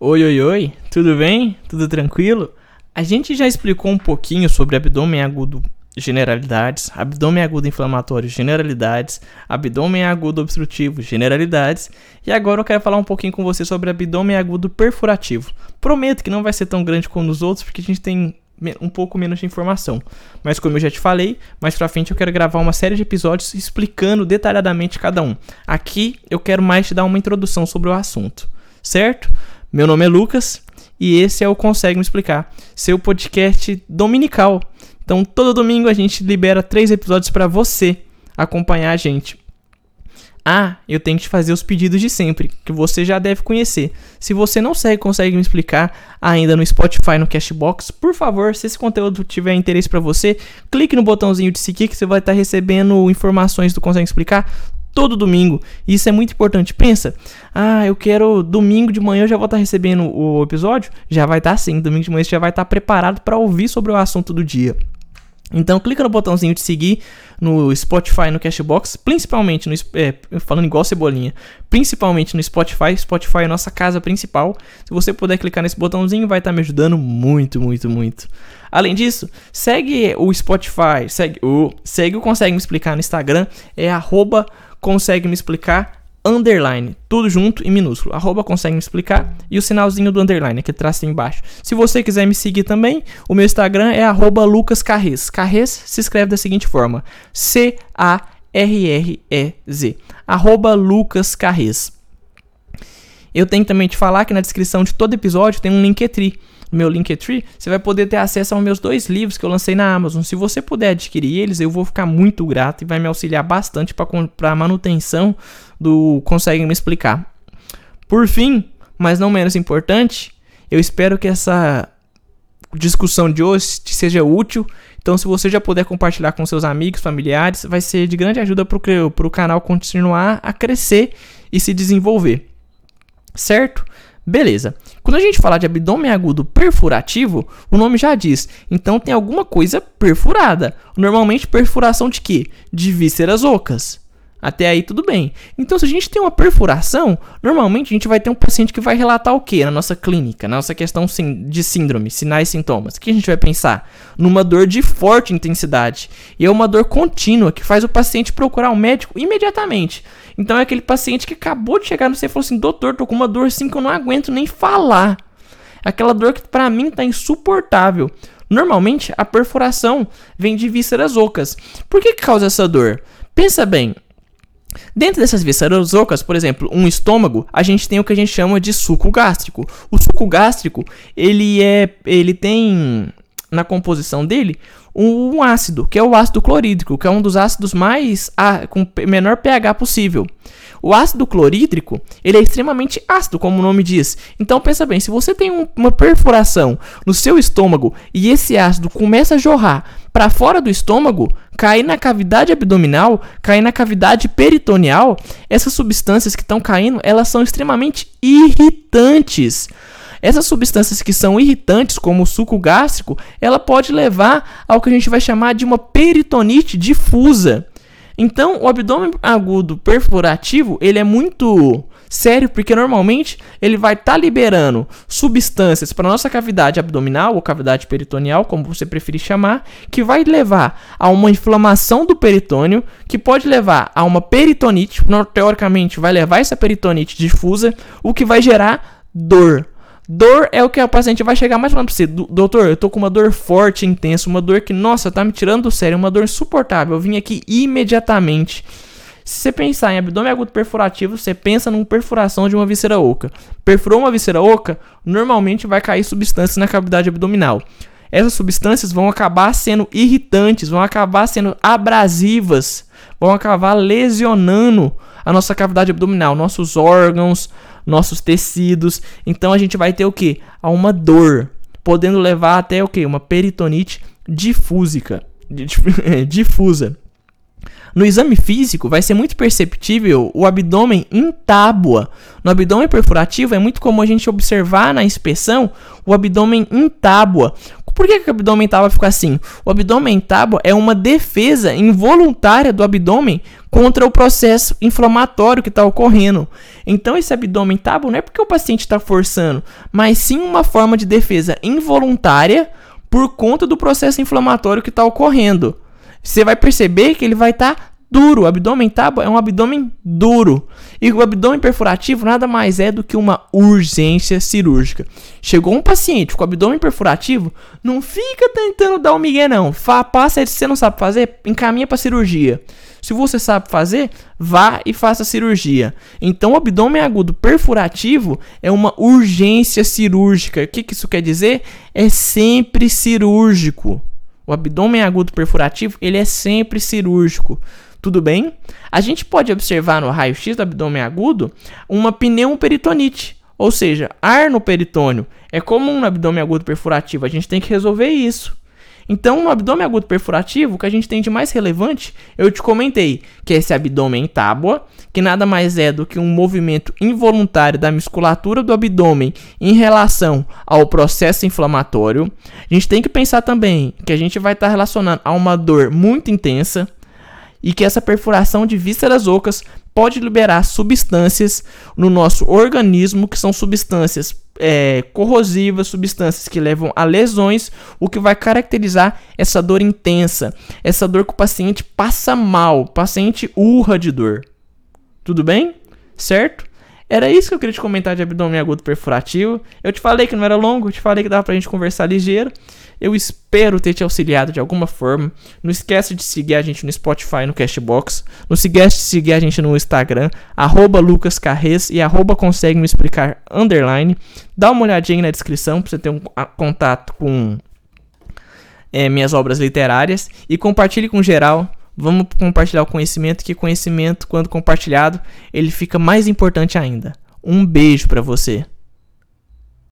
Oi, oi, oi, tudo bem? Tudo tranquilo? A gente já explicou um pouquinho sobre abdômen agudo generalidades, abdômen agudo inflamatório generalidades, abdômen agudo obstrutivo generalidades, e agora eu quero falar um pouquinho com você sobre abdômen agudo perfurativo. Prometo que não vai ser tão grande como os outros, porque a gente tem um pouco menos de informação. Mas como eu já te falei, mais pra frente eu quero gravar uma série de episódios explicando detalhadamente cada um. Aqui eu quero mais te dar uma introdução sobre o assunto, certo? Meu nome é Lucas e esse é o Consegue Me Explicar, seu podcast dominical. Então, todo domingo a gente libera três episódios para você acompanhar a gente. Ah, eu tenho que te fazer os pedidos de sempre, que você já deve conhecer. Se você não segue, consegue me explicar ainda no Spotify, no Cashbox, por favor, se esse conteúdo tiver interesse para você, clique no botãozinho de seguir que você vai estar tá recebendo informações do Consegue me Explicar todo domingo. Isso é muito importante. Pensa, ah, eu quero domingo de manhã eu já vou estar recebendo o episódio? Já vai estar sim, domingo de manhã você já vai estar preparado para ouvir sobre o assunto do dia. Então clica no botãozinho de seguir no Spotify, no Cashbox, principalmente no é, falando igual cebolinha, principalmente no Spotify. Spotify é a nossa casa principal. Se você puder clicar nesse botãozinho, vai estar me ajudando muito, muito, muito. Além disso, segue o Spotify, segue o segue o consegue me explicar no Instagram, é arroba consegue me explicar underline, tudo junto em minúsculo, arroba consegue me explicar e o sinalzinho do underline, que traça embaixo. Se você quiser me seguir também, o meu Instagram é arroba lucascarrez. Carrez se escreve da seguinte forma, C-A-R-R-E-Z, arroba lucascarrez. Eu tenho também te falar que na descrição de todo episódio tem um Linktree, meu Linktree, você vai poder ter acesso aos meus dois livros que eu lancei na Amazon. Se você puder adquirir eles, eu vou ficar muito grato e vai me auxiliar bastante para a manutenção do Consegue Me Explicar. Por fim, mas não menos importante, eu espero que essa discussão de hoje te seja útil. Então, se você já puder compartilhar com seus amigos, familiares, vai ser de grande ajuda para o canal continuar a crescer e se desenvolver. Certo? Beleza. Quando a gente fala de abdômen agudo perfurativo, o nome já diz. Então tem alguma coisa perfurada. Normalmente perfuração de quê? De vísceras ocas. Até aí tudo bem. Então, se a gente tem uma perfuração, normalmente a gente vai ter um paciente que vai relatar o que na nossa clínica, na nossa questão de síndrome, sinais e sintomas. O que a gente vai pensar? Numa dor de forte intensidade. E é uma dor contínua que faz o paciente procurar o um médico imediatamente. Então é aquele paciente que acabou de chegar no você e falou assim: doutor, tô com uma dor assim que eu não aguento nem falar. Aquela dor que para mim tá insuportável. Normalmente a perfuração vem de vísceras ocas. Por que, que causa essa dor? Pensa bem, Dentro dessas vísceras ocas, por exemplo, um estômago, a gente tem o que a gente chama de suco gástrico. O suco gástrico, ele é, ele tem na composição dele um ácido, que é o ácido clorídrico, que é um dos ácidos mais com menor pH possível. O ácido clorídrico, ele é extremamente ácido, como o nome diz. Então pensa bem, se você tem um, uma perfuração no seu estômago e esse ácido começa a jorrar para fora do estômago, cair na cavidade abdominal, cair na cavidade peritoneal, essas substâncias que estão caindo, elas são extremamente irritantes. Essas substâncias que são irritantes, como o suco gástrico, ela pode levar ao que a gente vai chamar de uma peritonite difusa. Então, o abdômen agudo perfurativo, ele é muito sério porque normalmente ele vai estar tá liberando substâncias para nossa cavidade abdominal ou cavidade peritoneal, como você preferir chamar, que vai levar a uma inflamação do peritônio, que pode levar a uma peritonite, teoricamente vai levar essa peritonite difusa, o que vai gerar dor. Dor é o que o paciente vai chegar mais falando pra você, doutor, eu tô com uma dor forte, intensa, uma dor que, nossa, tá me tirando do sério, uma dor insuportável. Eu vim aqui imediatamente. Se você pensar em abdômen agudo perfurativo, você pensa numa perfuração de uma víscera oca. Perfurou uma víscera oca, normalmente vai cair substâncias na cavidade abdominal. Essas substâncias vão acabar sendo irritantes, vão acabar sendo abrasivas, vão acabar lesionando a nossa cavidade abdominal, nossos órgãos, nossos tecidos. Então a gente vai ter o que? A uma dor, podendo levar até o que? Uma peritonite difúsica, difusa. No exame físico, vai ser muito perceptível o abdômen em tábua. No abdômen perfurativo, é muito comum a gente observar na inspeção o abdômen em tábua, Por que, que o abdômen tábua fica assim? O abdômen tábua é uma defesa involuntária do abdômen contra o processo inflamatório que está ocorrendo. Então, esse abdômen tábua não é porque o paciente está forçando, mas sim uma forma de defesa involuntária por conta do processo inflamatório que está ocorrendo. Você vai perceber que ele vai estar tá duro. O abdômen tábua é um abdômen duro. E o abdômen perfurativo nada mais é do que uma urgência cirúrgica. Chegou um paciente com abdômen perfurativo, não fica tentando dar um migué não. Fá, passa, se você não sabe fazer, encaminha para cirurgia. Se você sabe fazer, vá e faça cirurgia. Então, o abdômen agudo perfurativo é uma urgência cirúrgica. O que, que isso quer dizer? É sempre cirúrgico. O abdômen agudo perfurativo, ele é sempre cirúrgico. Tudo bem? A gente pode observar no raio-x do abdômen agudo uma pneumoperitonite, ou seja, ar no peritônio. É comum no abdômen agudo perfurativo, a gente tem que resolver isso. Então, no abdômen agudo perfurativo, o que a gente tem de mais relevante, eu te comentei, que é esse abdômen em tábua, que nada mais é do que um movimento involuntário da musculatura do abdômen em relação ao processo inflamatório. A gente tem que pensar também que a gente vai estar relacionando a uma dor muito intensa, e que essa perfuração de vísceras ocas pode liberar substâncias no nosso organismo, que são substâncias é, corrosivas, substâncias que levam a lesões, o que vai caracterizar essa dor intensa, essa dor que o paciente passa mal, o paciente urra de dor. Tudo bem? Certo? Era isso que eu queria te comentar de abdômen agudo perfurativo. Eu te falei que não era longo, eu te falei que dava pra gente conversar ligeiro. Eu espero ter te auxiliado de alguma forma. Não esquece de seguir a gente no Spotify, no Cashbox. Não esquece de seguir a gente no Instagram, arroba lucascarres e arroba consegue me explicar underline. Dá uma olhadinha na descrição pra você ter um contato com é, minhas obras literárias. E compartilhe com geral. Vamos compartilhar o conhecimento, que conhecimento, quando compartilhado, ele fica mais importante ainda. Um beijo para você.